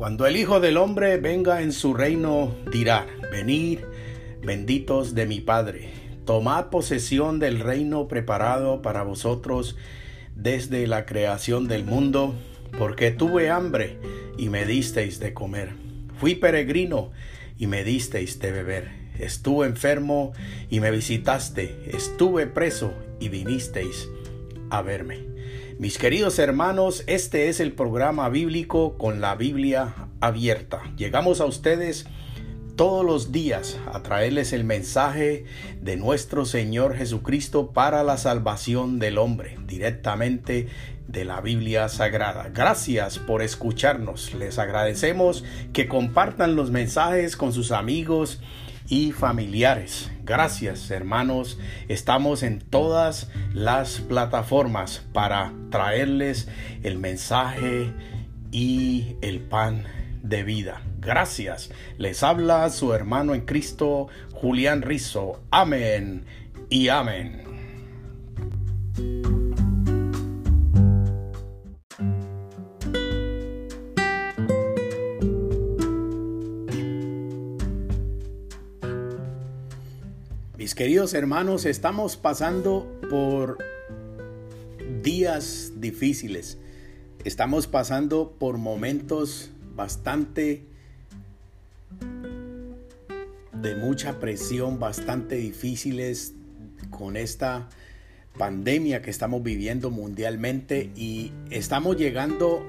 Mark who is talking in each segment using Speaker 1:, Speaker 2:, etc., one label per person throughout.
Speaker 1: Cuando el Hijo del Hombre venga en su reino, dirá, venid, benditos de mi Padre, tomad posesión del reino preparado para vosotros desde la creación del mundo, porque tuve hambre y me disteis de comer, fui peregrino y me disteis de beber, estuve enfermo y me visitaste, estuve preso y vinisteis a verme. Mis queridos hermanos, este es el programa bíblico con la Biblia abierta. Llegamos a ustedes todos los días a traerles el mensaje de nuestro Señor Jesucristo para la salvación del hombre, directamente de la Biblia Sagrada. Gracias por escucharnos. Les agradecemos que compartan los mensajes con sus amigos y familiares. Gracias hermanos, estamos en todas las plataformas para traerles el mensaje y el pan de vida. Gracias. Les habla su hermano en Cristo, Julián Rizo. Amén y amén. Queridos hermanos, estamos pasando por días difíciles. Estamos pasando por momentos bastante de mucha presión, bastante difíciles con esta pandemia que estamos viviendo mundialmente y estamos llegando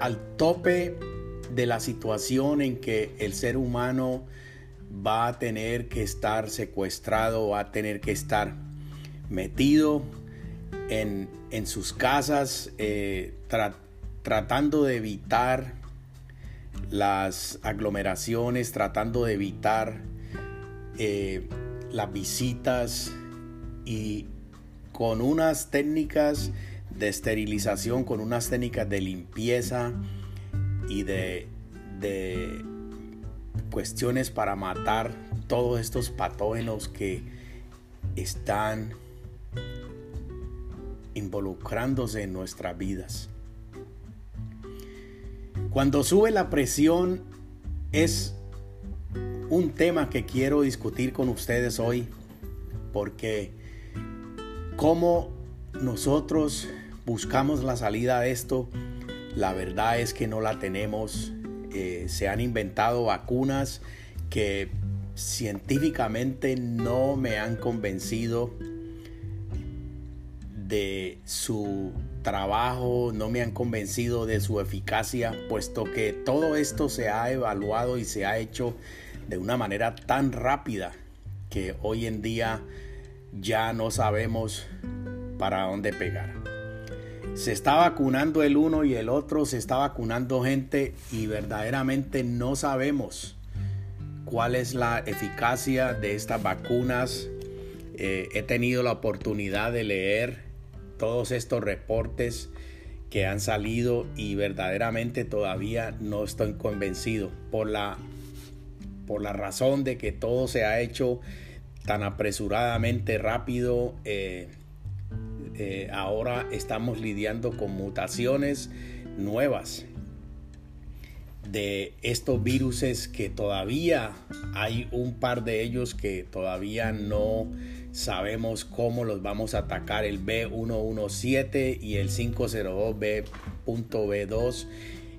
Speaker 1: al tope de la situación en que el ser humano va a tener que estar secuestrado, va a tener que estar metido en, sus casas, eh, tratando de evitar las aglomeraciones, tratando de evitar eh, las visitas y con unas técnicas de esterilización, con unas técnicas de limpieza y de, de cuestiones para matar todos estos patógenos que están involucrándose en nuestras vidas. Cuando sube la presión es un tema que quiero discutir con ustedes hoy porque como nosotros buscamos la salida de esto, la verdad es que no la tenemos. Se han inventado vacunas que científicamente no me han convencido de su trabajo, no me han convencido de su eficacia, puesto que todo esto se ha evaluado y se ha hecho de una manera tan rápida que hoy en día ya no sabemos para dónde pegar. Se está vacunando el uno y el otro, se está vacunando gente y verdaderamente no sabemos cuál es la eficacia de estas vacunas. Eh, he tenido la oportunidad de leer todos estos reportes que han salido y verdaderamente todavía no estoy convencido por la, por la razón de que todo se ha hecho tan apresuradamente rápido. Eh, eh, ahora estamos lidiando con mutaciones nuevas de estos virus que todavía hay un par de ellos que todavía no sabemos cómo los vamos a atacar el B117 y el 502B.B2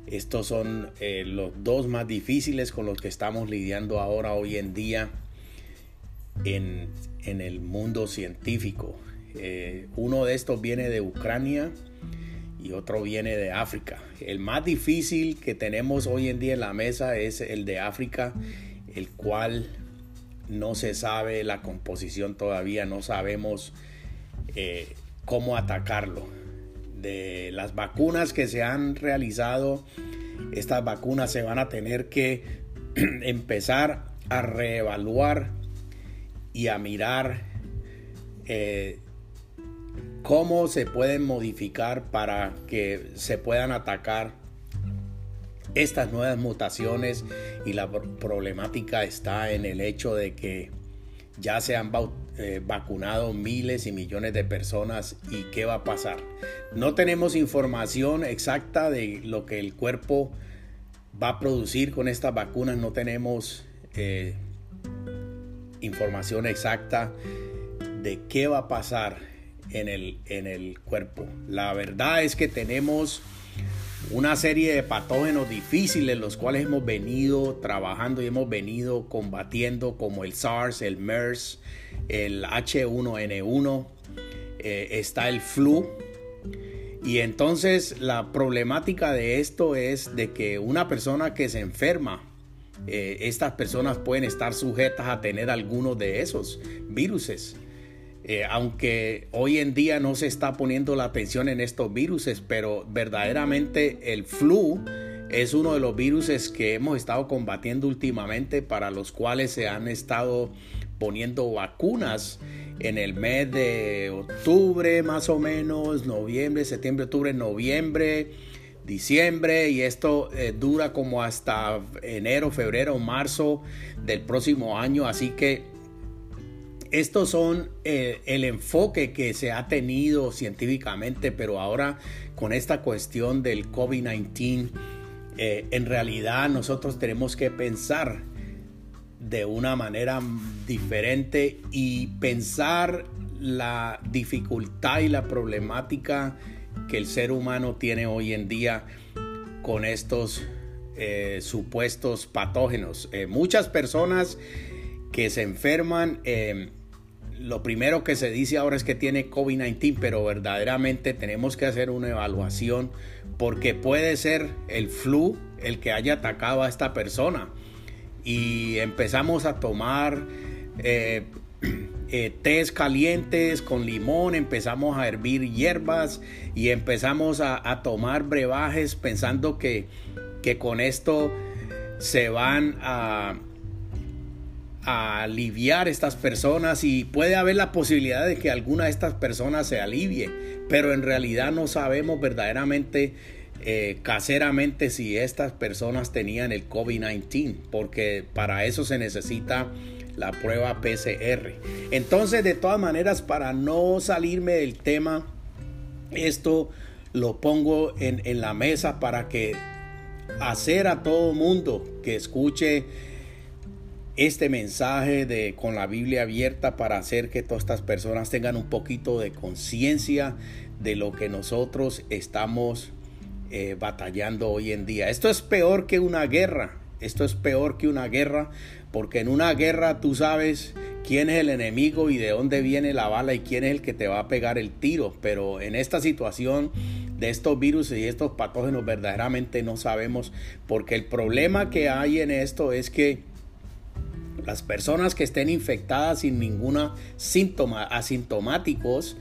Speaker 1: estos son eh, los dos más difíciles con los que estamos lidiando ahora hoy en día en, el mundo científico eh, uno de estos viene de Ucrania y otro viene de África. El más difícil que tenemos hoy en día en la mesa es el de África, el cual no se sabe la composición todavía, no sabemos eh, cómo atacarlo. De las vacunas que se han realizado, estas vacunas se van a tener que empezar a reevaluar y a mirar eh, cómo se pueden modificar para que se puedan atacar estas nuevas mutaciones y la problemática está en el hecho de que ya se han eh, vacunado miles y millones de personas y qué va a pasar. No tenemos información exacta de lo que el cuerpo va a producir con estas vacunas. No tenemos eh, información exacta de qué va a pasar en el, en el cuerpo. La verdad es que tenemos una serie de patógenos difíciles los cuales hemos venido trabajando y hemos venido combatiendo como el SARS, el MERS, el H1N1, eh, está el flu. Y entonces la problemática de esto es de que una persona que se enferma, eh, estas personas pueden estar sujetas a tener algunos de esos viruses. Eh, aunque hoy en día no se está poniendo la atención en estos virus, pero verdaderamente el flu es uno de los virus que hemos estado combatiendo últimamente para los cuales se han estado poniendo vacunas en el mes de octubre más o menos, noviembre, septiembre, octubre, noviembre, diciembre y esto eh, dura como hasta enero, febrero, marzo del próximo año, así que estos son eh, el enfoque que se ha tenido científicamente, pero ahora con esta cuestión del COVID-19, eh, en realidad nosotros tenemos que pensar de una manera diferente y pensar la dificultad y la problemática que el ser humano tiene hoy en día con estos eh, supuestos patógenos. muchas personas que se enferman lo primero que se dice ahora es que tiene COVID-19, pero verdaderamente tenemos que hacer una evaluación porque puede ser el flu el que haya atacado a esta persona. Y empezamos a tomar eh, eh, tés calientes con limón, empezamos a hervir hierbas y empezamos a, a tomar brebajes pensando que, que con esto se van a a aliviar estas personas y puede haber la posibilidad de que alguna de estas personas se alivie, pero en realidad no sabemos verdaderamente eh, caseramente si estas personas tenían el COVID-19, porque para eso se necesita la prueba PCR. Entonces, de todas maneras, para no salirme del tema, esto lo pongo en, en la mesa para que hacer a todo mundo que escuche este mensaje de con la Biblia abierta para hacer que todas estas personas tengan un poquito de conciencia de lo que nosotros estamos eh, batallando hoy en día. Esto es peor que una guerra. Esto es peor que una guerra porque en una guerra tú sabes quién es el enemigo y de dónde viene la bala y quién es el que te va a pegar el tiro. Pero en esta situación de estos virus y estos patógenos verdaderamente no sabemos porque el problema que hay en esto es que las personas que estén infectadas sin ninguna síntoma, asintomáticos,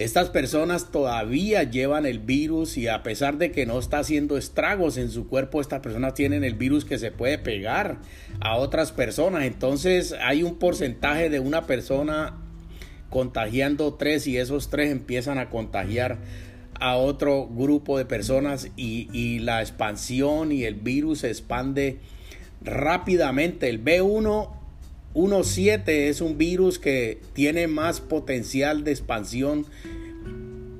Speaker 1: estas personas todavía llevan el virus y a pesar de que no está haciendo estragos en su cuerpo, estas personas tienen el virus que se puede pegar a otras personas. Entonces hay un porcentaje de una persona contagiando tres y esos tres empiezan a contagiar a otro grupo de personas y, y la expansión y el virus se expande rápidamente. El B1 1.7 es un virus que tiene más potencial de expansión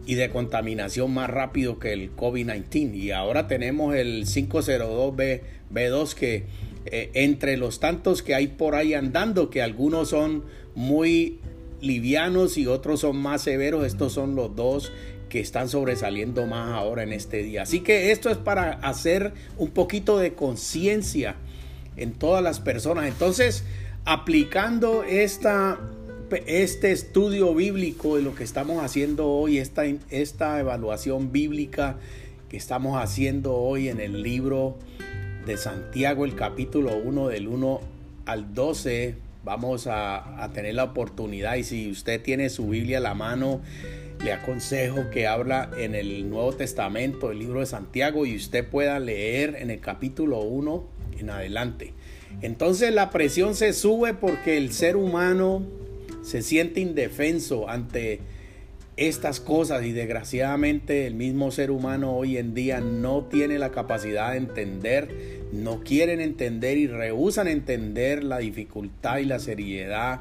Speaker 1: y de contaminación más rápido que el COVID-19. Y ahora tenemos el 502B2 que eh, entre los tantos que hay por ahí andando, que algunos son muy livianos y otros son más severos, estos son los dos que están sobresaliendo más ahora en este día. Así que esto es para hacer un poquito de conciencia en todas las personas. Entonces, aplicando este estudio bíblico de lo que estamos haciendo hoy, esta, esta evaluación bíblica que estamos haciendo hoy en el libro de Santiago, el capítulo 1 del 1 al 12, vamos a, a, tener la oportunidad y si usted tiene su Biblia a la mano, le aconsejo que habla en el Nuevo Testamento, el libro de Santiago, y usted pueda leer en el capítulo 1 en adelante. Entonces la presión se sube porque el ser humano se siente indefenso ante estas cosas y desgraciadamente el mismo ser humano hoy en día no tiene la capacidad de entender, no quieren entender y rehusan entender la dificultad y la seriedad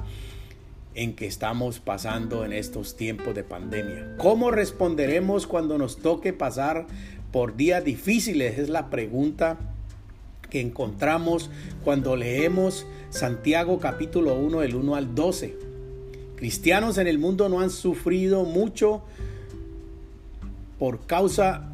Speaker 1: en que estamos pasando en estos tiempos de pandemia. ¿Cómo responderemos cuando nos toque pasar por días difíciles? Es la pregunta que encontramos cuando leemos Santiago capítulo 1 del 1 al 12. Cristianos en el mundo no han sufrido mucho por causa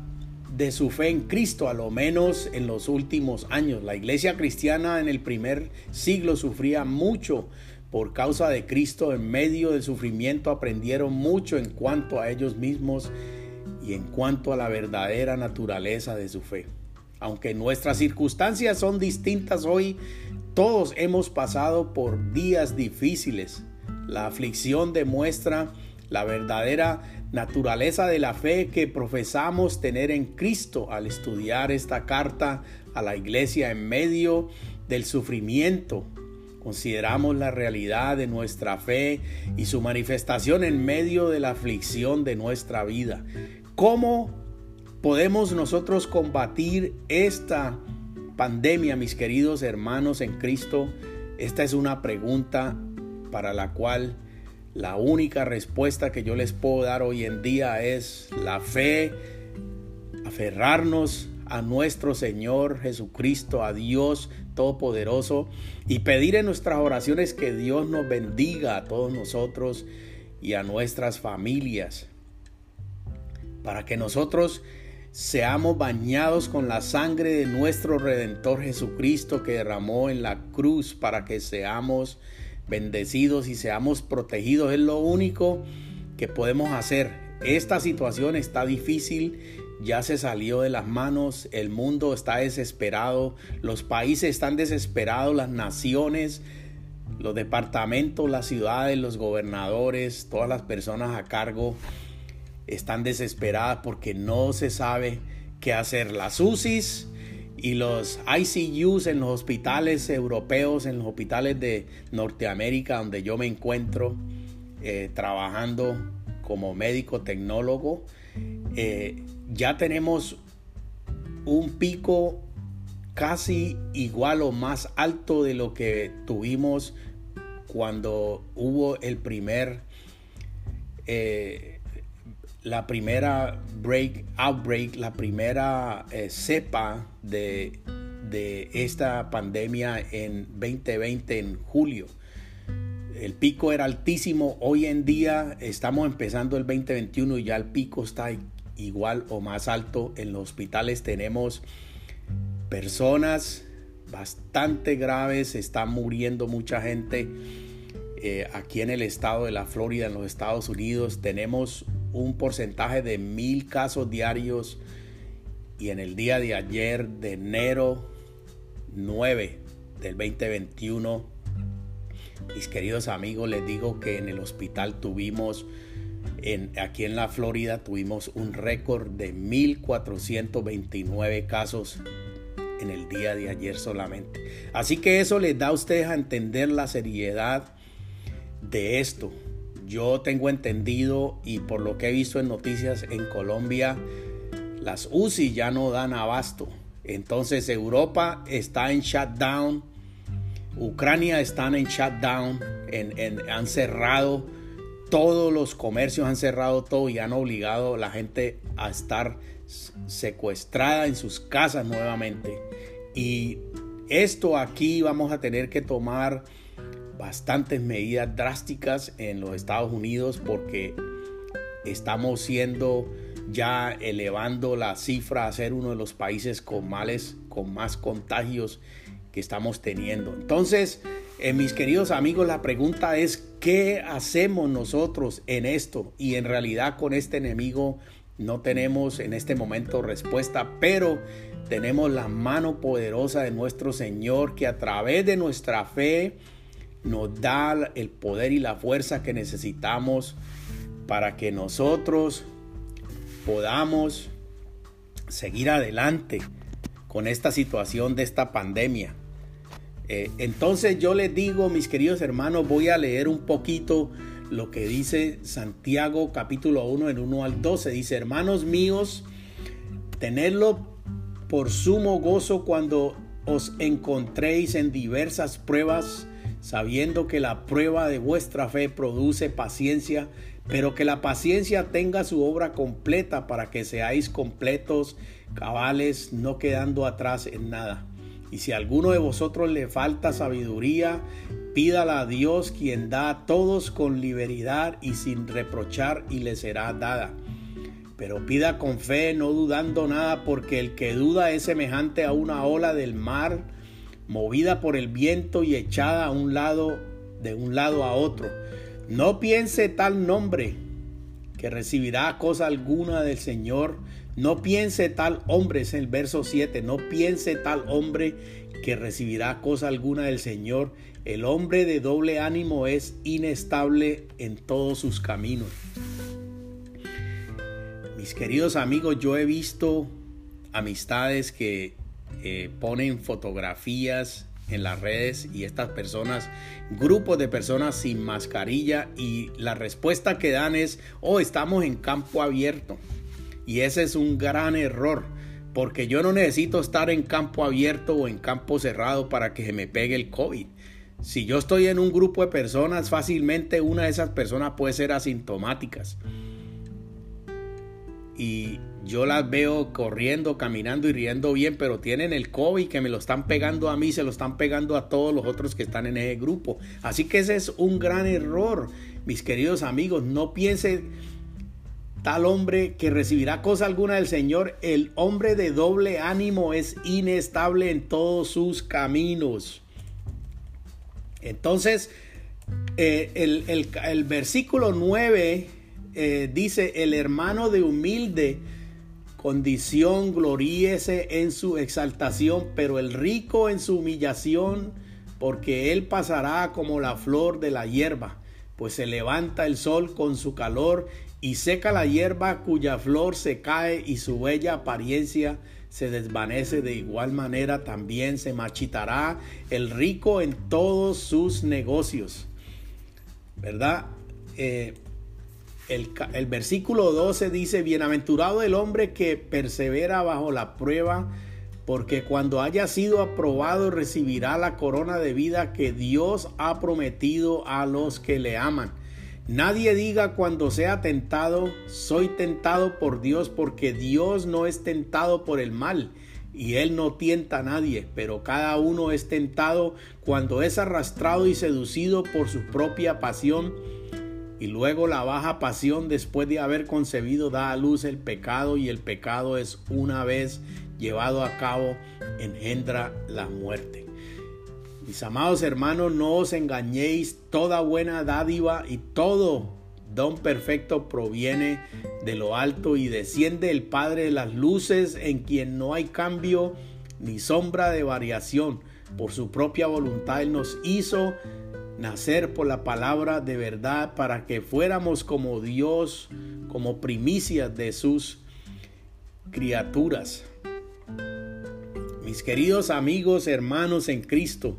Speaker 1: de su fe en Cristo, a lo menos en los últimos años. La iglesia cristiana en el primer siglo sufría mucho por causa de Cristo. En medio del sufrimiento aprendieron mucho en cuanto a ellos mismos y en cuanto a la verdadera naturaleza de su fe. Aunque nuestras circunstancias son distintas hoy, todos hemos pasado por días difíciles. La aflicción demuestra la verdadera naturaleza de la fe que profesamos tener en Cristo al estudiar esta carta a la iglesia en medio del sufrimiento. Consideramos la realidad de nuestra fe y su manifestación en medio de la aflicción de nuestra vida. ¿Cómo podemos nosotros combatir esta pandemia, mis queridos hermanos en Cristo? Esta es una pregunta para la cual la única respuesta que yo les puedo dar hoy en día es la fe, aferrarnos a nuestro Señor Jesucristo, a Dios Todopoderoso y pedir en nuestras oraciones que Dios nos bendiga a todos nosotros y a nuestras familias, para que nosotros seamos bañados con la sangre de nuestro Redentor Jesucristo que derramó en la cruz para que seamos bendecidos y seamos protegidos. Es lo único que podemos hacer. Esta situación está difícil, ya se salió de las manos, el mundo está desesperado, los países están desesperados, las naciones, los departamentos, las ciudades, los gobernadores, todas las personas a cargo están desesperadas porque no se sabe qué hacer. Las UCIs y los ICUs en los hospitales europeos, en los hospitales de Norteamérica, donde yo me encuentro eh, trabajando como médico tecnólogo, eh, ya tenemos un pico casi igual o más alto de lo que tuvimos cuando hubo el primer eh, la primera break, outbreak, la primera eh, cepa de, de esta pandemia en 2020, en julio. El pico era altísimo, hoy en día estamos empezando el 2021 y ya el pico está igual o más alto. En los hospitales tenemos personas bastante graves, está muriendo mucha gente. Eh, aquí en el estado de la Florida, en los Estados Unidos, tenemos un porcentaje de mil casos diarios y en el día de ayer de enero 9 del 2021 mis queridos amigos les digo que en el hospital tuvimos en, aquí en la Florida tuvimos un récord de 1429 casos en el día de ayer solamente. Así que eso les da a ustedes a entender la seriedad de esto yo tengo entendido y por lo que he visto en noticias en Colombia, las UCI ya no dan abasto. Entonces Europa está en shutdown, Ucrania está en shutdown, han cerrado todos los comercios, han cerrado todo y han obligado a la gente a estar secuestrada en sus casas nuevamente. Y esto aquí vamos a tener que tomar bastantes medidas drásticas en los Estados Unidos porque estamos siendo ya elevando la cifra a ser uno de los países con males, con más contagios que estamos teniendo. Entonces, eh, mis queridos amigos, la pregunta es, ¿qué hacemos nosotros en esto? Y en realidad con este enemigo no tenemos en este momento respuesta, pero tenemos la mano poderosa de nuestro Señor que a través de nuestra fe, nos da el poder y la fuerza que necesitamos para que nosotros podamos seguir adelante con esta situación de esta pandemia. Eh, entonces yo les digo, mis queridos hermanos, voy a leer un poquito lo que dice Santiago capítulo 1 en 1 al 12. Dice, hermanos míos, tenedlo por sumo gozo cuando os encontréis en diversas pruebas sabiendo que la prueba de vuestra fe produce paciencia, pero que la paciencia tenga su obra completa para que seáis completos, cabales, no quedando atrás en nada. Y si a alguno de vosotros le falta sabiduría, pídala a Dios quien da a todos con liberalidad y sin reprochar y le será dada. Pero pida con fe, no dudando nada, porque el que duda es semejante a una ola del mar, movida por el viento y echada a un lado, de un lado a otro. No piense tal nombre que recibirá cosa alguna del Señor, no piense tal hombre, es el verso 7, no piense tal hombre que recibirá cosa alguna del Señor. El hombre de doble ánimo es inestable en todos sus caminos. Mis queridos amigos, yo he visto amistades que eh, ponen fotografías en las redes y estas personas, grupos de personas sin mascarilla y la respuesta que dan es, oh, estamos en campo abierto. Y ese es un gran error, porque yo no necesito estar en campo abierto o en campo cerrado para que se me pegue el COVID. Si yo estoy en un grupo de personas, fácilmente una de esas personas puede ser asintomáticas. Y yo las veo corriendo, caminando y riendo bien, pero tienen el COVID que me lo están pegando a mí, se lo están pegando a todos los otros que están en ese grupo. Así que ese es un gran error, mis queridos amigos. No piensen tal hombre que recibirá cosa alguna del Señor, el hombre de doble ánimo es inestable en todos sus caminos. Entonces, eh, el, versículo 9 eh, dice, el hermano de humilde condición gloríese en su exaltación, pero el rico en su humillación, porque él pasará como la flor de la hierba, pues se levanta el sol con su calor y seca la hierba cuya flor se cae y su bella apariencia se desvanece de igual manera también se machitará el rico en todos sus negocios. ¿Verdad? Eh, el, versículo 12 dice, bienaventurado el hombre que persevera bajo la prueba, porque cuando haya sido aprobado recibirá la corona de vida que Dios ha prometido a los que le aman. Nadie diga cuando sea tentado, soy tentado por Dios, porque Dios no es tentado por el mal, y Él no tienta a nadie, pero cada uno es tentado cuando es arrastrado y seducido por su propia pasión, y luego la baja pasión después de haber concebido da a luz el pecado, y el pecado es una vez llevado a cabo, engendra la muerte. Mis amados hermanos, no os engañéis, toda buena dádiva y todo don perfecto proviene de lo alto y desciende el Padre de las luces en quien no hay cambio ni sombra de variación. Por su propia voluntad Él nos hizo nacer por la palabra de verdad para que fuéramos como Dios, como primicias de sus criaturas. Mis queridos amigos, hermanos en Cristo,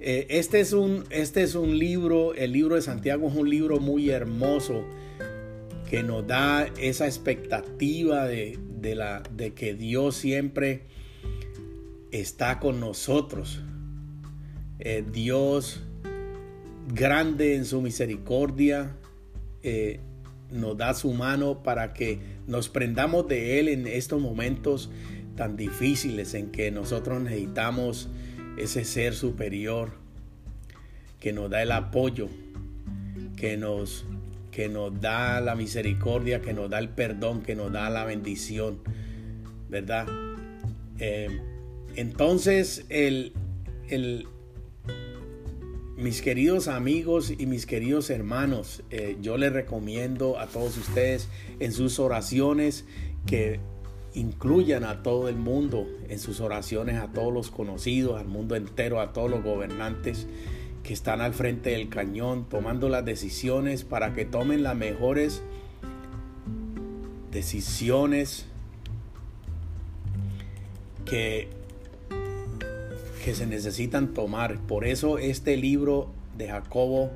Speaker 1: eh, este, es un, este es un libro, el libro de Santiago es un libro muy hermoso que nos da esa expectativa de, la, de que Dios siempre está con nosotros. Eh, Dios grande en su misericordia eh, nos da su mano para que nos prendamos de Él en estos momentos tan difíciles en que nosotros necesitamos ese ser superior que nos da el apoyo, que nos, que nos da la misericordia, que nos da el perdón, que nos da la bendición, ¿verdad? Eh, entonces, el, el, mis queridos amigos y mis queridos hermanos, eh, yo les recomiendo a todos ustedes en sus oraciones que incluyan a todo el mundo en sus oraciones, a todos los conocidos, al mundo entero, a todos los gobernantes que están al frente del cañón, tomando las decisiones para que tomen las mejores decisiones que, que se necesitan tomar. Por eso este libro de Jacobo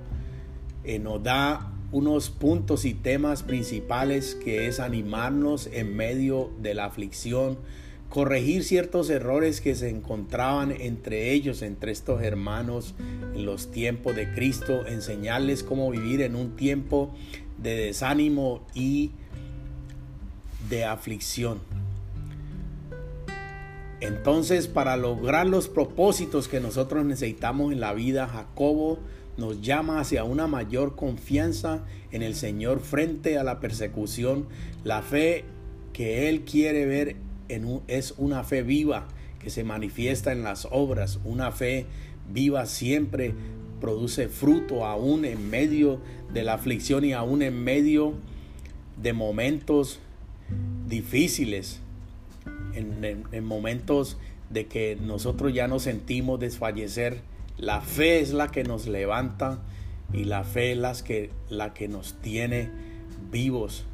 Speaker 1: eh, nos da unos puntos y temas principales que es animarnos en medio de la aflicción, corregir ciertos errores que se encontraban entre ellos, entre estos hermanos en los tiempos de Cristo, enseñarles cómo vivir en un tiempo de desánimo y de aflicción. Entonces, para lograr los propósitos que nosotros necesitamos en la vida, Jacobo nos llama hacia una mayor confianza en el Señor frente a la persecución. La fe que Él quiere ver en es una fe viva que se manifiesta en las obras. Una fe viva siempre produce fruto aún en medio de la aflicción y aún en medio de momentos difíciles en, momentos de que nosotros ya nos sentimos desfallecer, la fe es la que nos levanta y la fe es la que, la que nos tiene vivos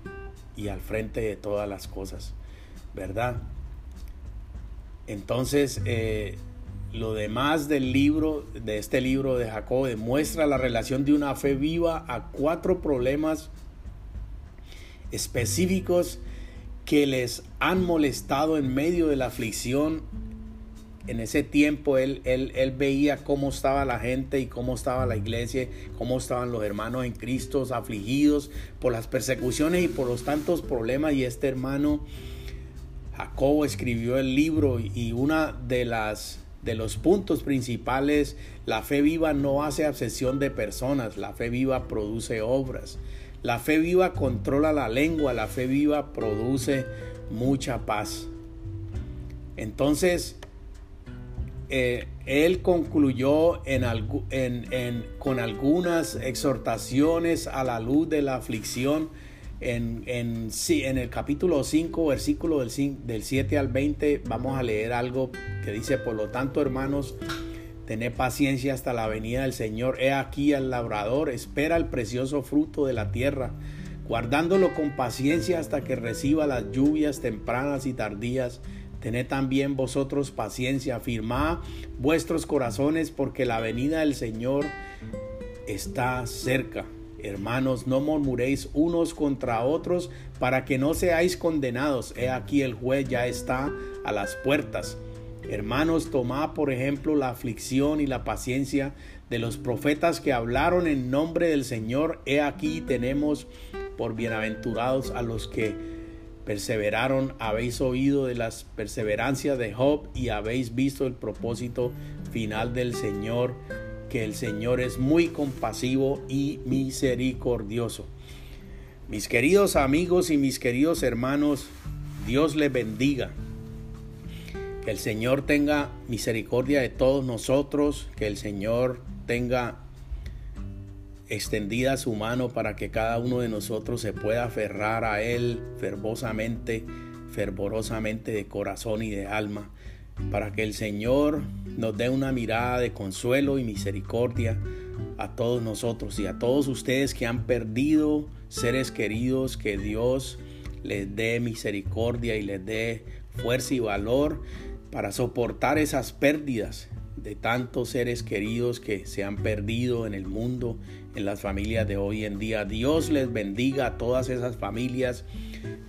Speaker 1: y al frente de todas las cosas, ¿verdad? Entonces, eh, lo demás del libro, de este libro de Jacob, demuestra la relación de una fe viva a cuatro problemas específicos que les han molestado en medio de la aflicción. En ese tiempo él, él, él, veía cómo estaba la gente y cómo estaba la iglesia, cómo estaban los hermanos en Cristo afligidos por las persecuciones y por los tantos problemas. Y este hermano Jacobo escribió el libro y una de las de los puntos principales, la fe viva no hace absesión de personas, la fe viva produce obras. La fe viva controla la lengua, la fe viva produce mucha paz. Entonces, eh, él concluyó con algunas exhortaciones a la luz de la aflicción. En, en el capítulo 5, versículo del, del 7 al 20, vamos a leer algo que dice, por lo tanto, hermanos, Tened paciencia hasta la venida del Señor. He aquí al labrador, espera el precioso fruto de la tierra, guardándolo con paciencia hasta que reciba las lluvias tempranas y tardías. Tened también vosotros paciencia, afirmad vuestros corazones, porque la venida del Señor está cerca. Hermanos, no murmuréis unos contra otros para que no seáis condenados. He aquí el juez ya está a las puertas. Hermanos, tomad por ejemplo la aflicción y la paciencia de los profetas que hablaron en nombre del Señor. He aquí tenemos por bienaventurados a los que perseveraron. Habéis oído de las perseverancias de Job y habéis visto el propósito final del Señor, que el Señor es muy compasivo y misericordioso. Mis queridos amigos y mis queridos hermanos, Dios les bendiga. Que el Señor tenga misericordia de todos nosotros, que el Señor tenga extendida su mano para que cada uno de nosotros se pueda aferrar a Él fervosamente, fervorosamente de corazón y de alma, para que el Señor nos dé una mirada de consuelo y misericordia a todos nosotros y a todos ustedes que han perdido seres queridos, que Dios les dé misericordia y les dé fuerza y valor para soportar esas pérdidas de tantos seres queridos que se han perdido en el mundo, en las familias de hoy en día. Dios les bendiga a todas esas familias.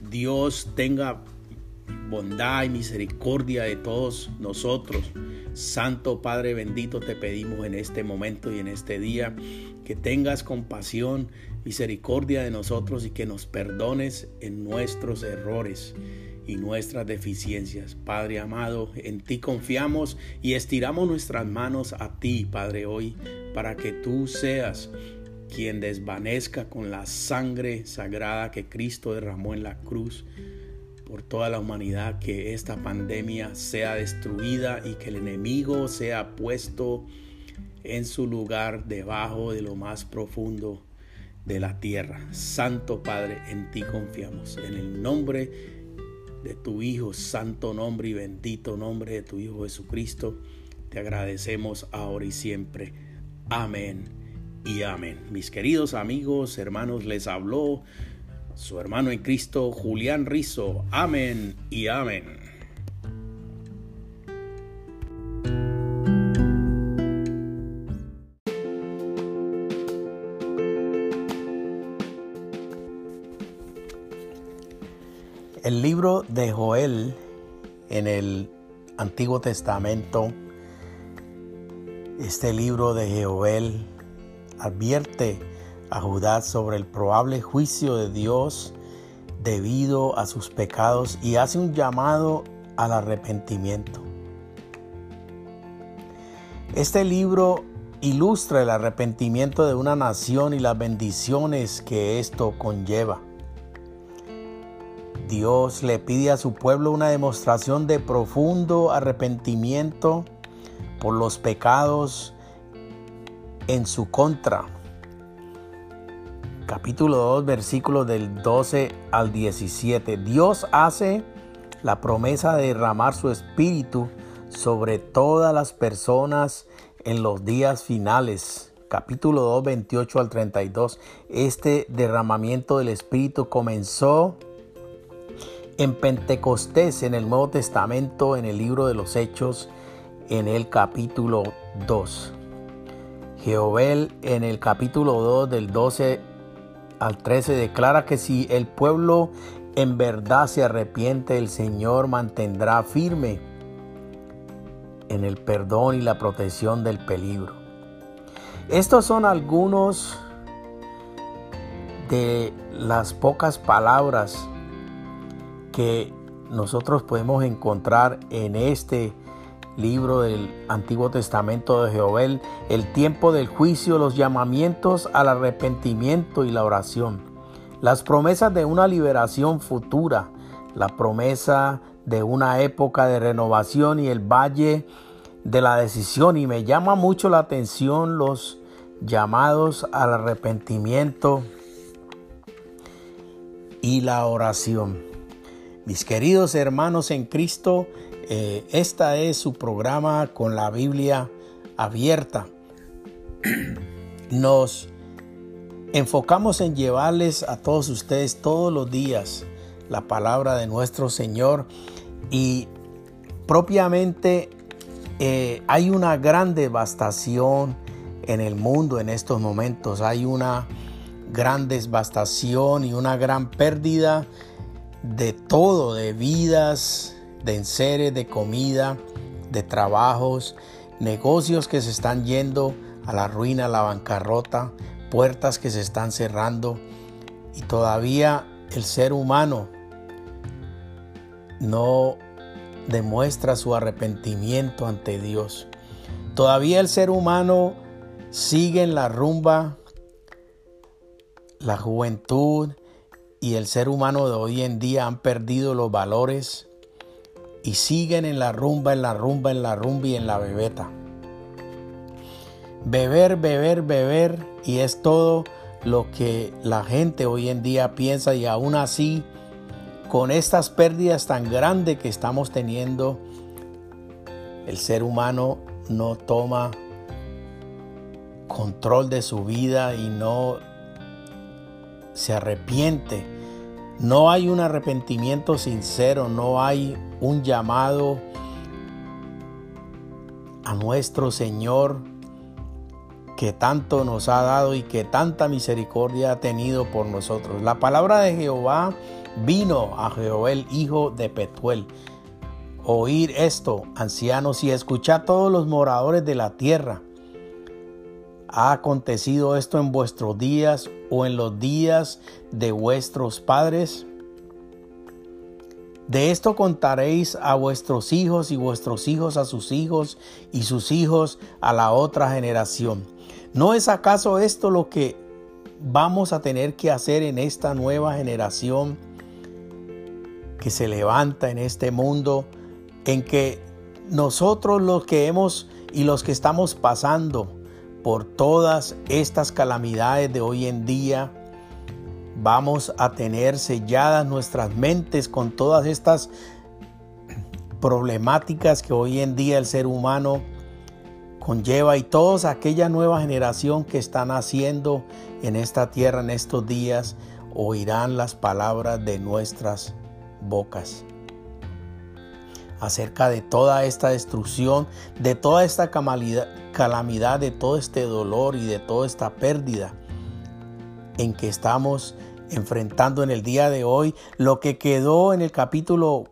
Speaker 1: Dios tenga bondad y misericordia de todos nosotros. Santo Padre bendito te pedimos en este momento y en este día que tengas compasión, misericordia de nosotros y que nos perdones en nuestros errores y nuestras deficiencias. Padre amado, en ti confiamos y estiramos nuestras manos a ti, Padre, hoy, para que tú seas quien desvanezca con la sangre sagrada que Cristo derramó en la cruz por toda la humanidad, que esta pandemia sea destruida y que el enemigo sea puesto en su lugar debajo de lo más profundo de la tierra. Santo Padre, en ti confiamos. En el nombre de tu Hijo, santo nombre y bendito nombre de tu Hijo Jesucristo. Te agradecemos ahora y siempre. Amén y amén. Mis queridos amigos, hermanos, les habló su hermano en Cristo, Julián Rizo. Amén y amén. Libro de Joel en el Antiguo Testamento, este libro de Joel advierte a Judá sobre el probable juicio de Dios debido a sus pecados y hace un llamado al arrepentimiento. Este libro ilustra el arrepentimiento de una nación y las bendiciones que esto conlleva. Dios le pide a su pueblo una demostración de profundo arrepentimiento por los pecados en su contra. Capítulo 2, versículos del 12 al 17. Dios hace la promesa de derramar su espíritu sobre todas las personas en los días finales. Capítulo 2, 28 al 32. Este derramamiento del espíritu comenzó en Pentecostés, en el Nuevo Testamento, en el libro de los Hechos, en el capítulo 2. Jehová en el capítulo 2 del 12 al 13 declara que si el pueblo en verdad se arrepiente, el Señor mantendrá firme en el perdón y la protección del peligro. Estos son algunos de las pocas palabras que nosotros podemos encontrar en este libro del Antiguo Testamento de Jehová, el tiempo del juicio, los llamamientos al arrepentimiento y la oración, las promesas de una liberación futura, la promesa de una época de renovación y el valle de la decisión. Y me llama mucho la atención los llamados al arrepentimiento y la oración. Mis queridos hermanos en Cristo, eh, esta es su programa con la Biblia abierta. Nos enfocamos en llevarles a todos ustedes todos los días la palabra de nuestro Señor y propiamente eh, hay una gran devastación en el mundo en estos momentos. Hay una gran devastación y una gran pérdida de todo, de vidas, de enseres, de comida, de trabajos, negocios que se están yendo a la ruina, a la bancarrota, puertas que se están cerrando y todavía el ser humano no demuestra su arrepentimiento ante Dios. Todavía el ser humano sigue en la rumba, la juventud y el ser humano de hoy en día han perdido los valores y siguen en la rumba, en la rumba, en la rumba y en la bebeta. Beber, beber, beber y es todo lo que la gente hoy en día piensa y aún así con estas pérdidas tan grandes que estamos teniendo, el ser humano no toma control de su vida y no se arrepiente no hay un arrepentimiento sincero, no hay un llamado a nuestro Señor que tanto nos ha dado y que tanta misericordia ha tenido por nosotros. La palabra de Jehová vino a Jehová hijo de Petuel. Oír esto, ancianos, y escuchad todos los moradores de la tierra. ¿Ha acontecido esto en vuestros días o en los días de vuestros padres? De esto contaréis a vuestros hijos y vuestros hijos a sus hijos y sus hijos a la otra generación. ¿No es acaso esto lo que vamos a tener que hacer en esta nueva generación que se levanta en este mundo en que nosotros los que hemos y los que estamos pasando por todas estas calamidades de hoy en día, vamos a tener selladas nuestras mentes con todas estas problemáticas que hoy en día el ser humano conlleva y toda aquella nueva generación que están haciendo en esta tierra en estos días oirán las palabras de nuestras bocas acerca de toda esta destrucción, de toda esta calamidad, de todo este dolor y de toda esta pérdida en que estamos enfrentando en el día de hoy. Lo que quedó en el capítulo,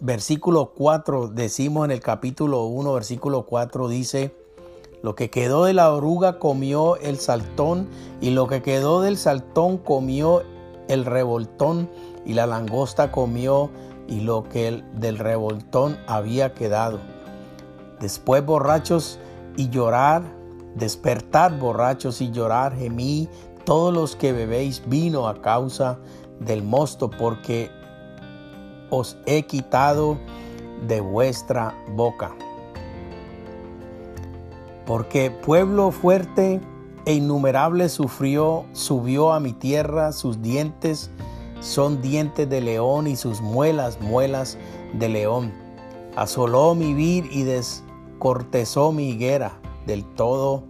Speaker 1: versículo 4, decimos en el capítulo 1, versículo 4, dice, lo que quedó de la oruga comió el saltón y lo que quedó del saltón comió el revoltón y la langosta comió y lo que del revoltón había quedado. Después borrachos y llorar, despertar borrachos y llorar, gemí todos los que bebéis vino a causa del mosto, porque os he quitado de vuestra boca. Porque pueblo fuerte e innumerable sufrió, subió a mi tierra, sus dientes son dientes de león y sus muelas, muelas de león. Asoló mi vid y descortezó mi higuera del todo,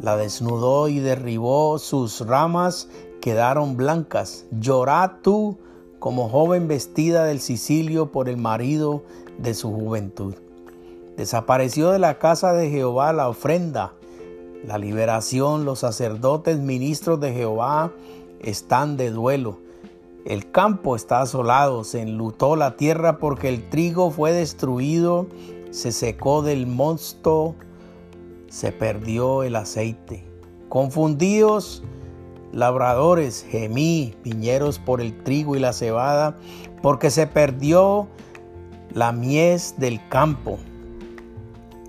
Speaker 1: la desnudó y derribó, sus ramas quedaron blancas. Llorad tú como joven vestida del Sicilio por el marido de su juventud. Desapareció de la casa de Jehová la ofrenda, la liberación, los sacerdotes ministros de Jehová están de duelo. El campo está asolado, se enlutó la tierra porque el trigo fue destruido, se secó del mosto, se perdió el aceite. Confundidos, labradores, gemí, viñeros por el trigo y la cebada, porque se perdió la mies del campo.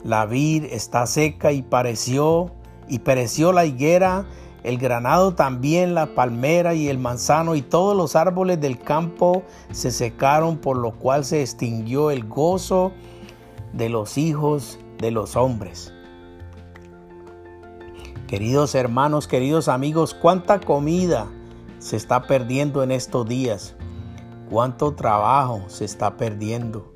Speaker 1: La vid está seca y pareció y pereció la higuera el granado también, la palmera y el manzano y todos los árboles del campo se secaron, por lo cual se extinguió el gozo de los hijos de los hombres. Queridos hermanos, queridos amigos, cuánta comida se está perdiendo en estos días. Cuánto trabajo se está perdiendo.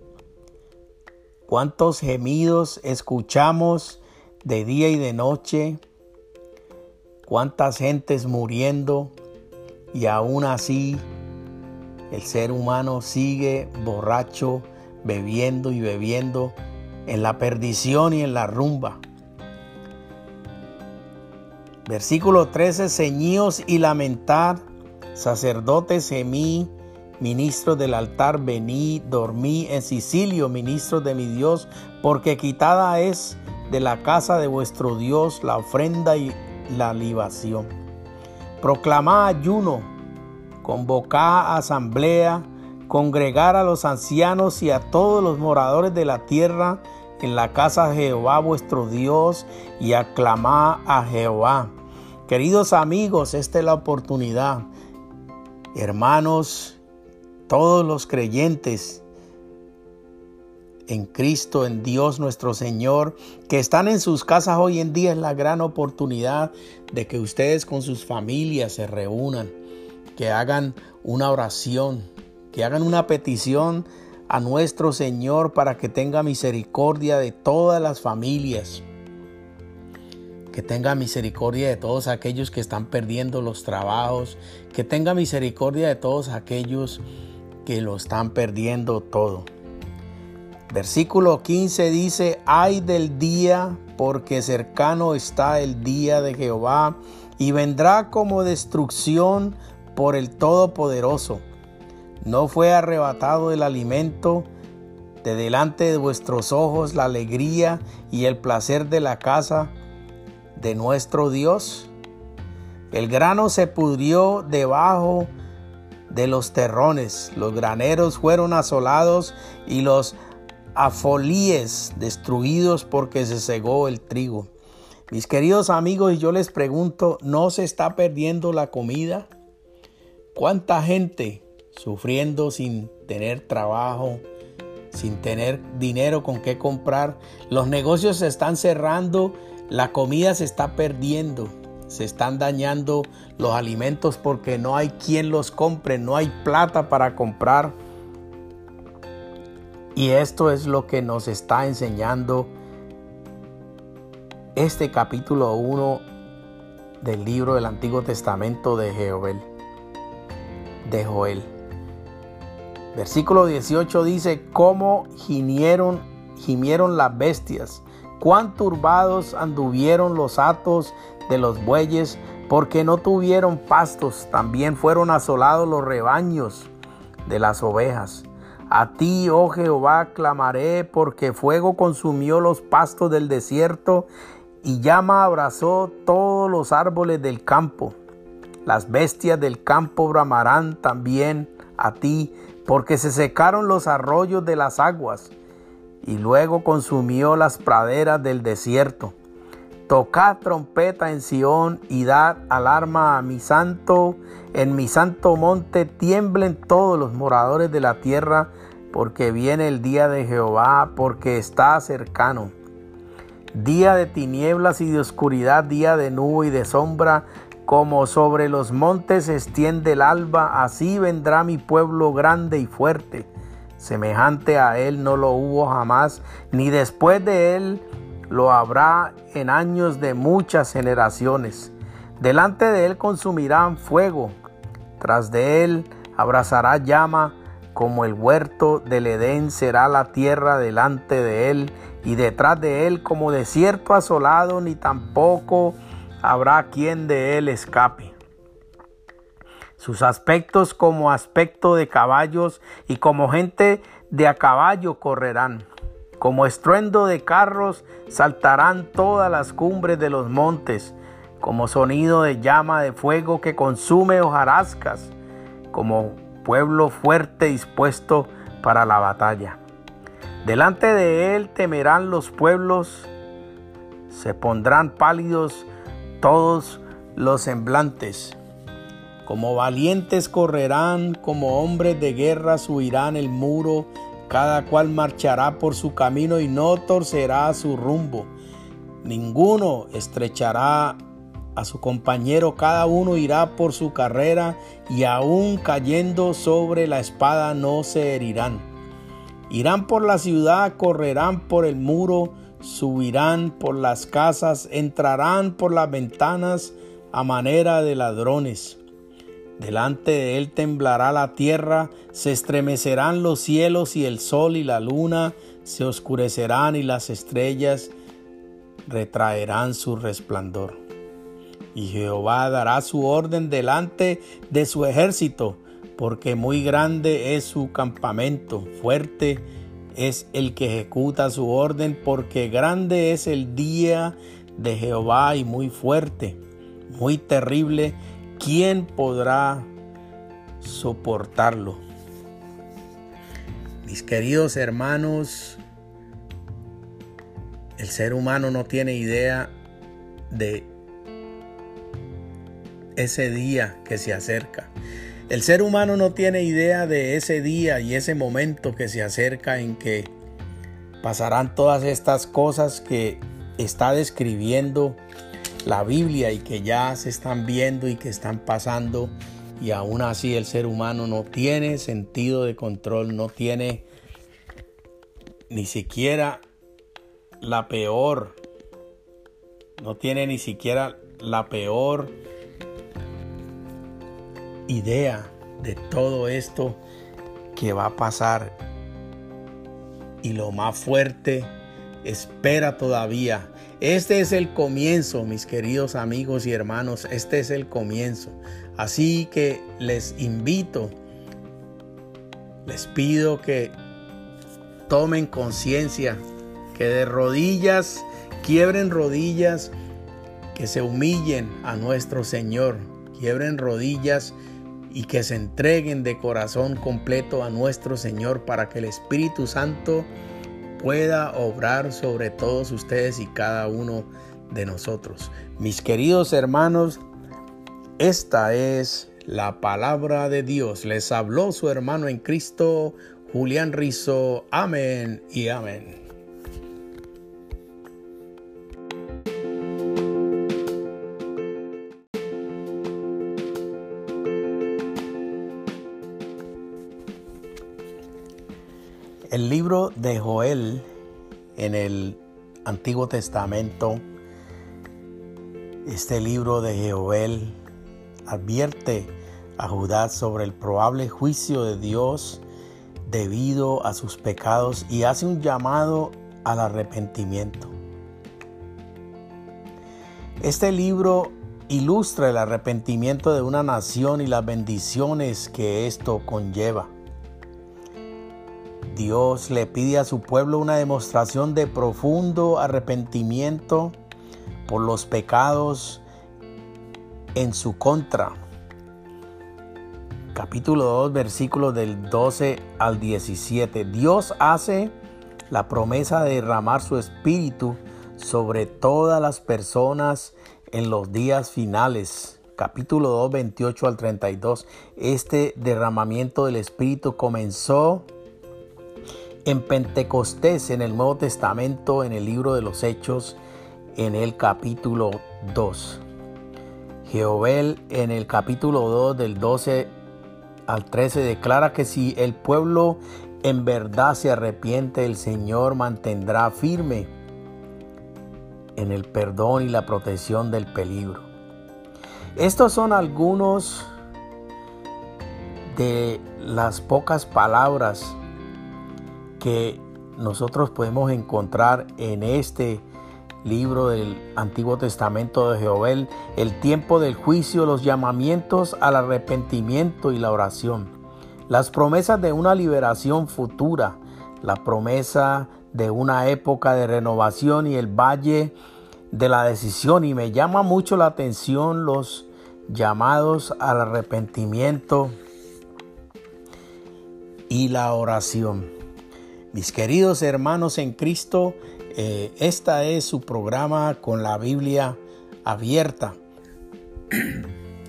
Speaker 1: Cuántos gemidos escuchamos de día y de noche cuántas gentes muriendo y aún así el ser humano sigue borracho, bebiendo y bebiendo en la perdición y en la rumba. Versículo 13, ceñíos y lamentar, sacerdotes gemí, ministros del altar, vení, dormí en Sicilio, ministros de mi Dios, porque quitada es de la casa de vuestro Dios la ofrenda y la libación. Proclamá ayuno, convocá asamblea, congregar a los ancianos y a todos los moradores de la tierra en la casa de Jehová vuestro Dios y aclamá a Jehová. Queridos amigos, esta es la oportunidad. Hermanos, todos los creyentes en Cristo, en Dios nuestro Señor, que están en sus casas hoy en día, es la gran oportunidad de que ustedes con sus familias se reúnan, que hagan una oración, que hagan una petición a nuestro Señor para que tenga misericordia de todas las familias, que tenga misericordia de todos aquellos que están perdiendo los trabajos, que tenga misericordia de todos aquellos que lo están perdiendo todo. Versículo 15 dice, ay del día, porque cercano está el día de Jehová, y vendrá como destrucción por el Todopoderoso. No fue arrebatado el alimento de delante de vuestros ojos, la alegría y el placer de la casa de nuestro Dios. El grano se pudrió debajo de los terrones, los graneros fueron asolados y los afolíes destruidos porque se cegó el trigo. Mis queridos amigos, yo les pregunto, ¿no se está perdiendo la comida? ¿Cuánta gente sufriendo sin tener trabajo, sin tener dinero con qué comprar? Los negocios se están cerrando, la comida se está perdiendo, se están dañando los alimentos porque no hay quien los compre, no hay plata para comprar. Y esto es lo que nos está enseñando este capítulo 1 del libro del Antiguo Testamento de Joel. De Joel. Versículo 18 dice, cómo gimieron, gimieron las bestias, cuán turbados anduvieron los atos de los bueyes, porque no tuvieron pastos, también fueron asolados los rebaños de las ovejas. A ti, oh Jehová, clamaré, porque fuego consumió los pastos del desierto y llama abrazó todos los árboles del campo. las bestias del campo bramarán también a ti, porque se secaron los arroyos de las aguas, y luego consumió las praderas del desierto. Tocad trompeta en Sión y dad alarma a mi santo, en mi santo monte tiemblen todos los moradores de la tierra, porque viene el día de Jehová, porque está cercano. Día de tinieblas y de oscuridad, día de nube y de sombra, como sobre los montes extiende el alba, así vendrá mi pueblo grande y fuerte. Semejante a él no lo hubo jamás, ni después de él lo habrá en años de muchas generaciones. Delante de él consumirán fuego, tras de él abrazará llama, como el huerto del Edén será la tierra delante de él, y detrás de él como desierto asolado, ni tampoco habrá quien de él escape. Sus aspectos como aspecto de caballos y como gente de a caballo correrán. Como estruendo de carros saltarán todas las cumbres de los montes, como sonido de llama de fuego que consume hojarascas, como pueblo fuerte dispuesto para la batalla. Delante de él temerán los pueblos, se pondrán pálidos todos los semblantes. Como valientes correrán, como hombres de guerra subirán el muro cada cual marchará por su camino y no torcerá su rumbo. Ninguno estrechará a su compañero, cada uno irá por su carrera y aún cayendo sobre la espada no se herirán. Irán por la ciudad, correrán por el muro, subirán por las casas, entrarán por las ventanas a manera de ladrones. Delante de él temblará la tierra, se estremecerán los cielos y el sol y la luna se oscurecerán y las estrellas retraerán su resplandor. Y Jehová dará su orden delante de su ejército, porque muy grande es su campamento, fuerte es el que ejecuta su orden, porque grande es el día de Jehová y muy fuerte, muy terrible ¿quién podrá soportarlo? Mis queridos hermanos, el ser humano no tiene idea de ese día que se acerca. El ser humano no tiene idea de ese día y ese momento que se acerca en que pasarán todas estas cosas que está describiendo la Biblia y que ya se están viendo y que están pasando y aún así el ser humano no tiene sentido de control, no tiene ni siquiera la peor, no tiene ni siquiera la peor idea de todo esto que va a pasar. Y lo más fuerte, espera todavía este es el comienzo, mis queridos amigos y hermanos, este es el comienzo. Así que les invito, les pido que tomen conciencia, que de rodillas, quiebren rodillas, que se humillen a nuestro Señor, quiebren rodillas y que se entreguen de corazón completo a nuestro Señor para que el Espíritu Santo pueda obrar sobre todos ustedes y cada uno de nosotros. Mis queridos hermanos, esta es la palabra de Dios. Les habló su hermano en Cristo, Julián Rizo. Amén y amén. El libro de Joel en el Antiguo Testamento, este libro de Joel advierte a Judá sobre el probable juicio de Dios debido a sus pecados y hace un llamado al arrepentimiento. Este libro ilustra el arrepentimiento de una nación y las bendiciones que esto conlleva. Dios le pide a su pueblo una demostración de profundo arrepentimiento por los pecados en su contra capítulo 2, versículos del 12 al 17. Dios hace la promesa de derramar su espíritu sobre todas las personas en los días finales. Capítulo 2, 28 al 32. Este derramamiento del espíritu comenzó en Pentecostés, en el Nuevo Testamento, en el libro de los Hechos, en el capítulo 2. Jehová en el capítulo 2 del 12 al 13 declara que si el pueblo en verdad se arrepiente, el Señor mantendrá firme en el perdón y la protección del peligro. Estos son algunos de las pocas palabras que nosotros podemos encontrar en este libro del Antiguo Testamento de Jehová, el tiempo del juicio, los llamamientos al arrepentimiento y la oración, las promesas de una liberación futura, la promesa de una época de renovación y el valle de la decisión. Y me llama mucho la atención los llamados al arrepentimiento y la oración. Mis queridos hermanos en Cristo, eh, esta es su programa con la Biblia abierta.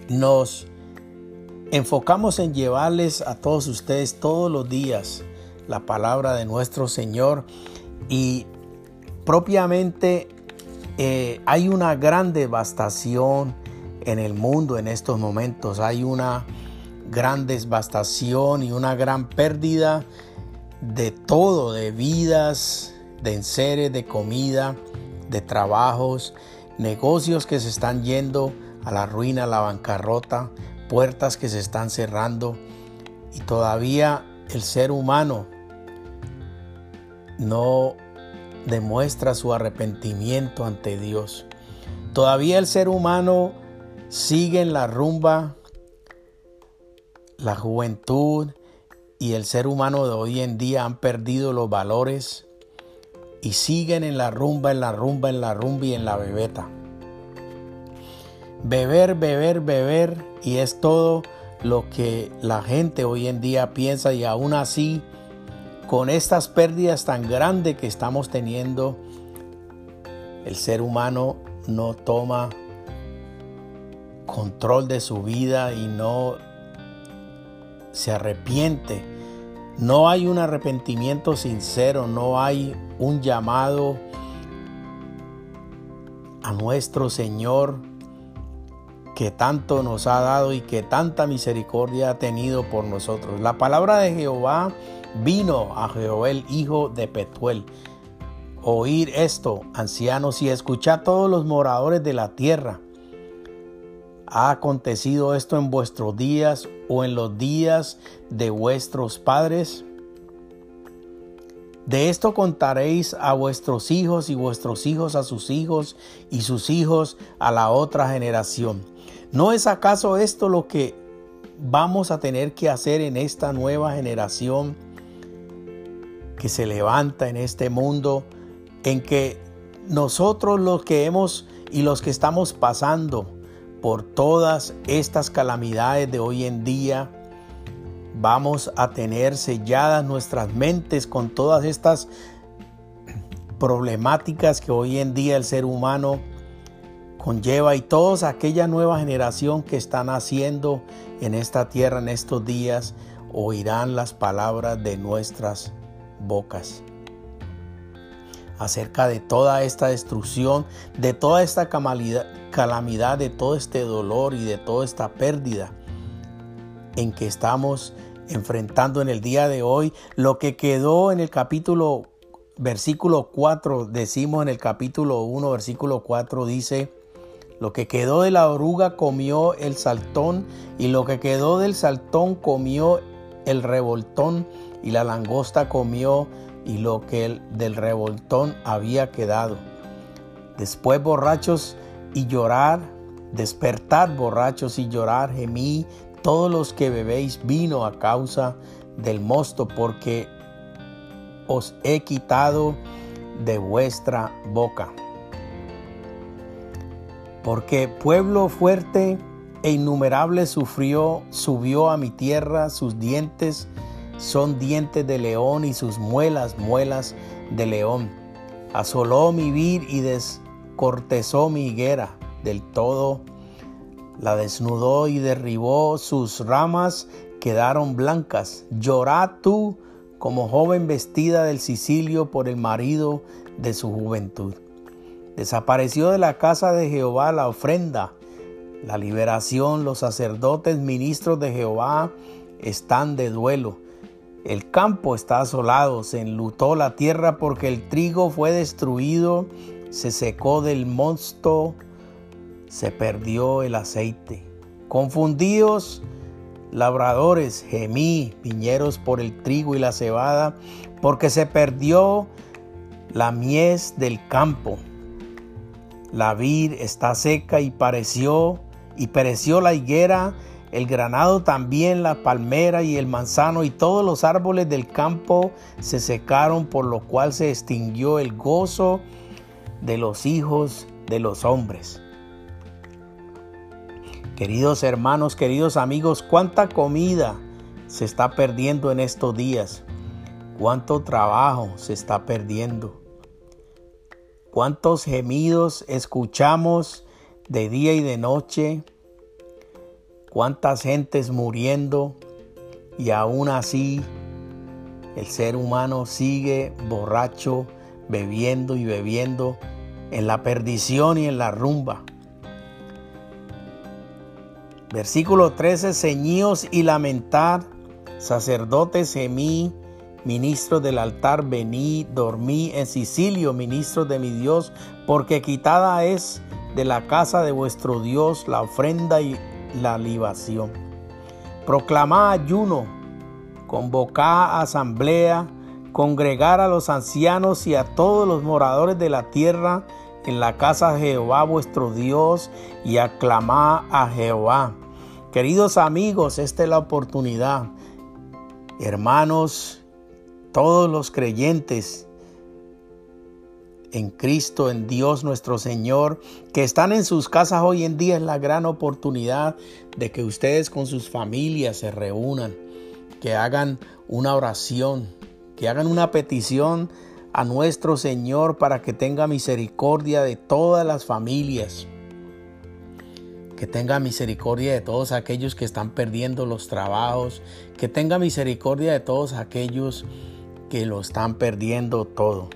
Speaker 1: Nos enfocamos en llevarles a todos ustedes todos los días la palabra de nuestro Señor y propiamente eh, hay una gran devastación en el mundo en estos momentos. Hay una gran devastación y una gran pérdida de todo, de vidas, de enseres, de comida, de trabajos, negocios que se están yendo a la ruina, a la bancarrota, puertas que se están cerrando y todavía el ser humano no demuestra su arrepentimiento ante Dios. Todavía el ser humano sigue en la rumba, la juventud y el ser humano de hoy en día han perdido los valores y siguen en la rumba, en la rumba, en la rumba y en la bebeta. Beber, beber, beber y es todo lo que la gente hoy en día piensa y aún así con estas pérdidas tan grandes que estamos teniendo, el ser humano no toma control de su vida y no se arrepiente. No hay un arrepentimiento sincero, no hay un llamado a nuestro Señor que tanto nos ha dado y que tanta misericordia ha tenido por nosotros. La palabra de Jehová vino a Jehová hijo de Petuel. Oír esto, ancianos, y escuchad todos los moradores de la tierra. ¿Ha acontecido esto en vuestros días o en los días de vuestros padres? De esto contaréis a vuestros hijos y vuestros hijos a sus hijos y sus hijos a la otra generación. ¿No es acaso esto lo que vamos a tener que hacer en esta nueva generación que se levanta en este mundo en que nosotros los que hemos y los que estamos pasando por todas estas calamidades de hoy en día, vamos a tener selladas nuestras mentes con todas estas problemáticas que hoy en día el ser humano conlleva y toda aquella nueva generación que están haciendo en esta tierra en estos días oirán las palabras de nuestras bocas acerca de toda esta destrucción, de toda esta calamidad, de todo este dolor y de toda esta pérdida en que estamos enfrentando en el día de hoy, lo que quedó en el capítulo, versículo 4, decimos en el capítulo 1, versículo 4, dice, lo que quedó de la oruga comió el saltón y lo que quedó del saltón comió el revoltón y la langosta comió y lo que del revoltón había quedado. Después borrachos y llorar, despertar borrachos y llorar, gemí todos los que bebéis vino a causa del mosto, porque os he quitado de vuestra boca. Porque pueblo fuerte e innumerable sufrió, subió a mi tierra, sus dientes son dientes de león y sus muelas, muelas de león. Asoló mi vid y descortezó mi higuera del todo, la desnudó y derribó sus ramas, quedaron blancas. Llorá tú como joven vestida del Sicilio por el marido de su juventud. Desapareció de la casa de Jehová la ofrenda, la liberación, los sacerdotes, ministros de Jehová están de duelo. El campo está asolado, se enlutó la tierra porque el trigo fue destruido, se secó del mosto, se perdió el aceite. Confundidos, labradores, gemí, viñeros por el trigo y la cebada, porque se perdió la mies del campo. La vid está seca y pareció y pereció la higuera, el granado también, la palmera y el manzano y todos los árboles del campo se secaron, por lo cual se extinguió el gozo de los hijos de los hombres. Queridos hermanos, queridos amigos, cuánta comida se está perdiendo en estos días. Cuánto trabajo se está perdiendo. Cuántos gemidos escuchamos de día y de noche. Cuántas gentes muriendo y aún así el ser humano sigue borracho, bebiendo y bebiendo en la perdición y en la rumba. Versículo 13, ceñíos y lamentar, sacerdotes gemí, ministros del altar, vení, dormí en Sicilio, ministros de mi Dios, porque quitada es de la casa de vuestro Dios la ofrenda y la libación. Proclamá ayuno, convocá asamblea, congregar a los ancianos y a todos los moradores de la tierra en la casa de Jehová vuestro Dios y aclamá a Jehová. Queridos amigos, esta es la oportunidad. Hermanos, todos los creyentes en Cristo, en Dios nuestro Señor, que están en sus casas hoy en día, es la gran oportunidad de que ustedes con sus familias se reúnan, que hagan una oración, que hagan una petición a nuestro Señor para que tenga misericordia de todas las familias, que tenga misericordia de todos aquellos que están perdiendo los trabajos, que tenga misericordia de todos aquellos que lo están perdiendo todo.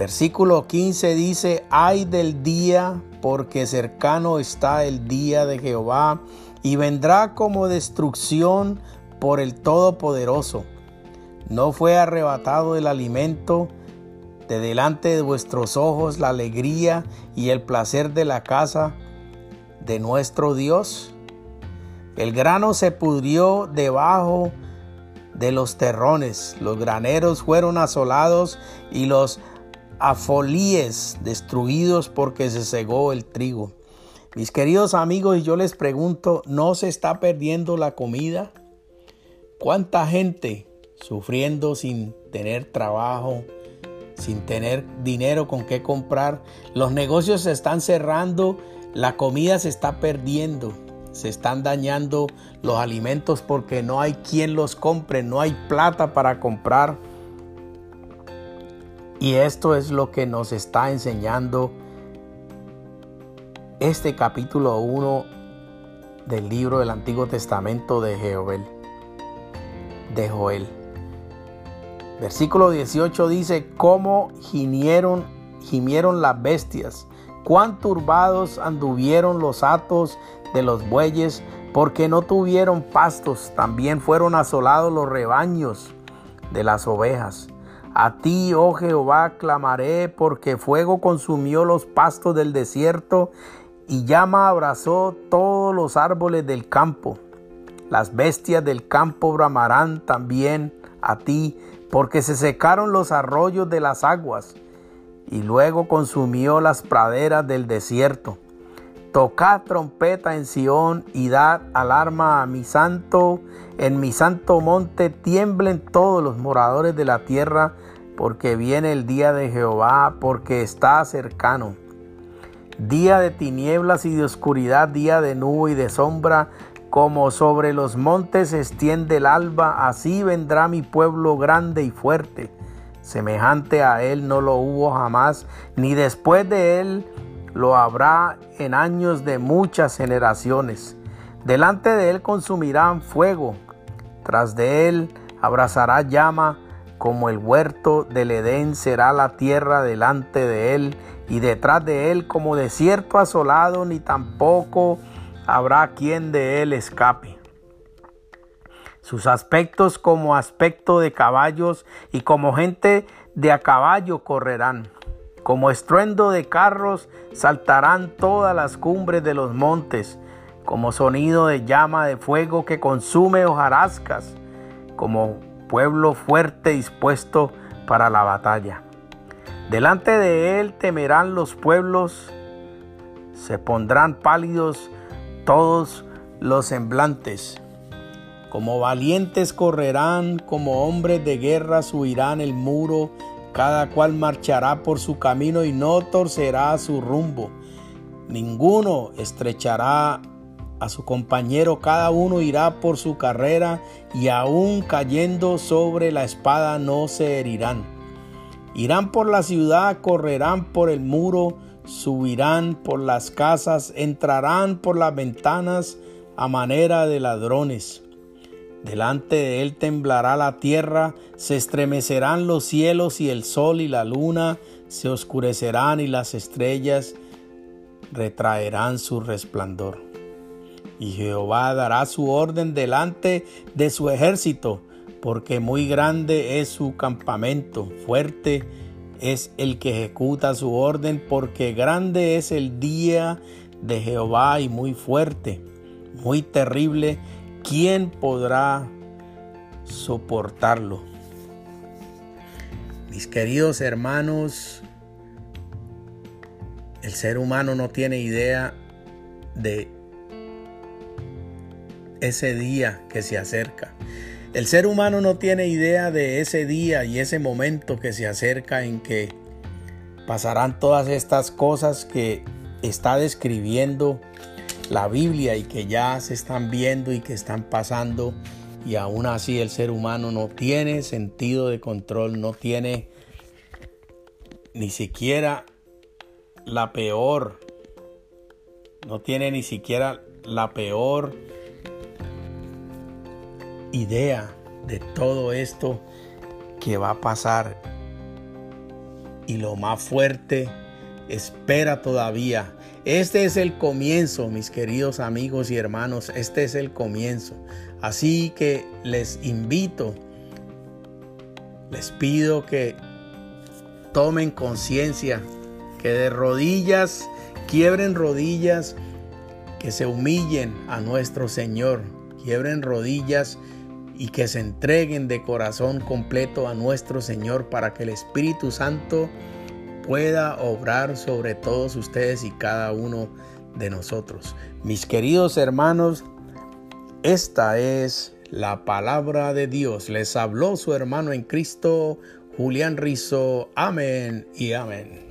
Speaker 1: Versículo 15 dice, ay del día, porque cercano está el día de Jehová, y vendrá como destrucción por el Todopoderoso. No fue arrebatado el alimento de delante de vuestros ojos, la alegría y el placer de la casa de nuestro Dios. El grano se pudrió debajo de los terrones. Los graneros fueron asolados y los afolíes destruidos porque se cegó el trigo. Mis queridos amigos, yo les pregunto, ¿no se está perdiendo la comida? ¿Cuánta gente sufriendo sin tener trabajo, sin tener dinero con qué comprar? Los negocios se están cerrando, la comida se está perdiendo se están dañando los alimentos porque no hay quien los compre, no hay plata para comprar. Y esto es lo que nos está enseñando este capítulo 1 del libro del Antiguo Testamento de Joel. De Joel. Versículo 18 dice, cómo gimieron, gimieron las bestias, cuán turbados anduvieron los atos de los bueyes, porque no tuvieron pastos, también fueron asolados los rebaños de las ovejas. A ti, oh Jehová, clamaré, porque fuego consumió los pastos del desierto y llama abrazó todos los árboles del campo. Las bestias del campo bramarán también a ti, porque se secaron los arroyos de las aguas, y luego consumió las praderas del desierto. Tocad trompeta en Sión y dad alarma a mi santo. En mi santo monte tiemblen todos los moradores de la tierra, porque viene el día de Jehová, porque está cercano. día de tinieblas y de oscuridad, día de nube y de sombra, como sobre los montes se extiende el alba, así vendrá mi pueblo grande y fuerte. Semejante a él no lo hubo jamás, ni después de él lo habrá en años de muchas generaciones. Delante de él consumirán fuego, tras de él abrazará llama, como el huerto del Edén será la tierra delante de él, y detrás de él como desierto asolado, ni tampoco habrá quien de él escape. Sus aspectos como aspecto de caballos y como gente de a caballo correrán. Como estruendo de carros saltarán todas las cumbres de los montes, como sonido de llama de fuego que consume hojarascas, como pueblo fuerte dispuesto para la batalla. Delante de él temerán los pueblos, se pondrán pálidos todos los semblantes. Como valientes correrán, como hombres de guerra subirán el muro, cada cual marchará por su camino y no torcerá su rumbo. Ninguno estrechará a su compañero, cada uno irá por su carrera y aún cayendo sobre la espada no se herirán. Irán por la ciudad, correrán por el muro, subirán por las casas, entrarán por las ventanas a manera de ladrones. Delante de él temblará la tierra, se estremecerán los cielos y el sol y la luna se oscurecerán y las estrellas retraerán su resplandor. Y Jehová dará su orden delante de su ejército, porque muy grande es su campamento, fuerte es el que ejecuta su orden, porque grande es el día de Jehová y muy fuerte, muy terrible ¿quién podrá soportarlo? Mis queridos hermanos, el ser humano no tiene idea de ese día que se acerca. El ser humano no tiene idea de ese día y ese momento que se acerca en que pasarán todas estas cosas que está describiendo la Biblia y que ya se están viendo y que están pasando y aún así el ser humano no tiene sentido de control, no tiene ni siquiera la peor, no tiene ni siquiera la peor idea de todo esto que va a pasar. Y lo más fuerte, espera todavía este es el comienzo, mis queridos amigos y hermanos, este es el comienzo. Así que les invito, les pido que tomen conciencia, que de rodillas, quiebren rodillas, que se humillen a nuestro Señor, quiebren rodillas y que se entreguen de corazón completo a nuestro Señor para que el Espíritu Santo pueda obrar sobre todos ustedes y cada uno de nosotros. Mis queridos hermanos, esta es la palabra de Dios. Les habló su hermano en Cristo, Julián Rizo. Amén y amén.